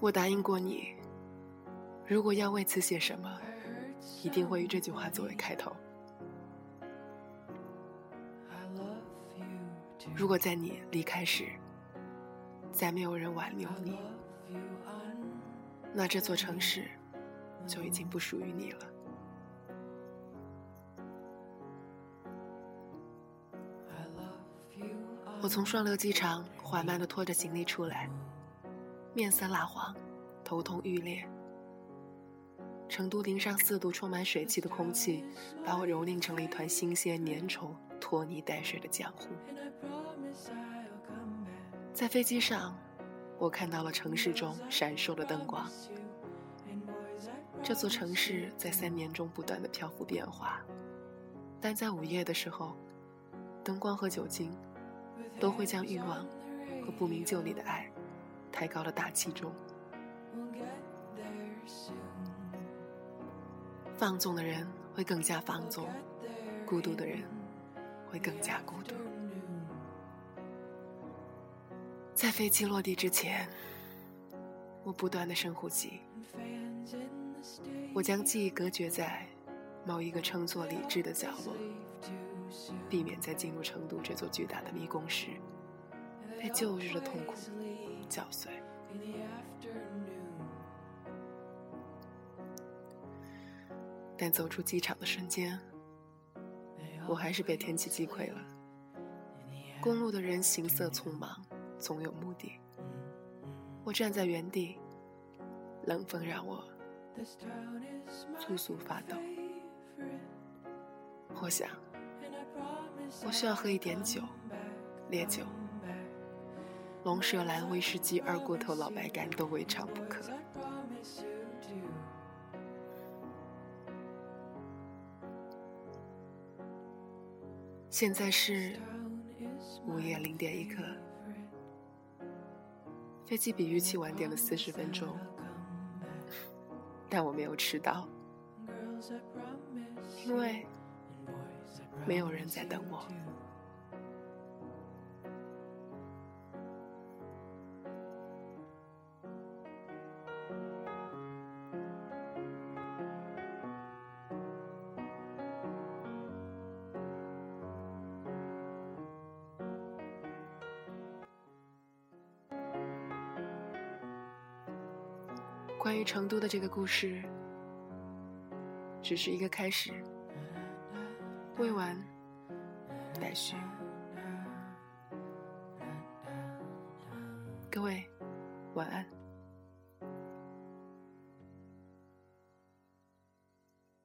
我答应过你，如果要为此写什么，一定会以这句话作为开头。如果在你离开时，再没有人挽留你，那这座城市就已经不属于你了。我从双流机场缓慢地拖着行李出来。面色蜡黄，头痛欲裂。成都零上四度，充满水汽的空气，把我蹂躏成了一团新鲜粘稠、拖泥带水的浆糊。在飞机上，我看到了城市中闪烁的灯光。这座城市在三年中不断的漂浮变化，但在午夜的时候，灯光和酒精都会将欲望和不明就里的爱。抬高了大气中，放纵的人会更加放纵，孤独的人会更加孤独。在飞机落地之前，我不断的深呼吸，我将记忆隔绝在某一个称作理智的角落，避免在进入成都这座巨大的迷宫时，被旧日的痛苦。搅碎。但走出机场的瞬间，我还是被天气击溃了。公路的人行色匆忙，总有目的。我站在原地，冷风让我簌簌发抖。我想，我需要喝一点酒，烈酒。龙舌兰、威士忌、二锅头、老白干都未尝不可。现在是午夜零点一刻，飞机比预期晚点了四十分钟，但我没有迟到，因为没有人在等我。关于成都的这个故事，只是一个开始，未完待续。各位，晚安。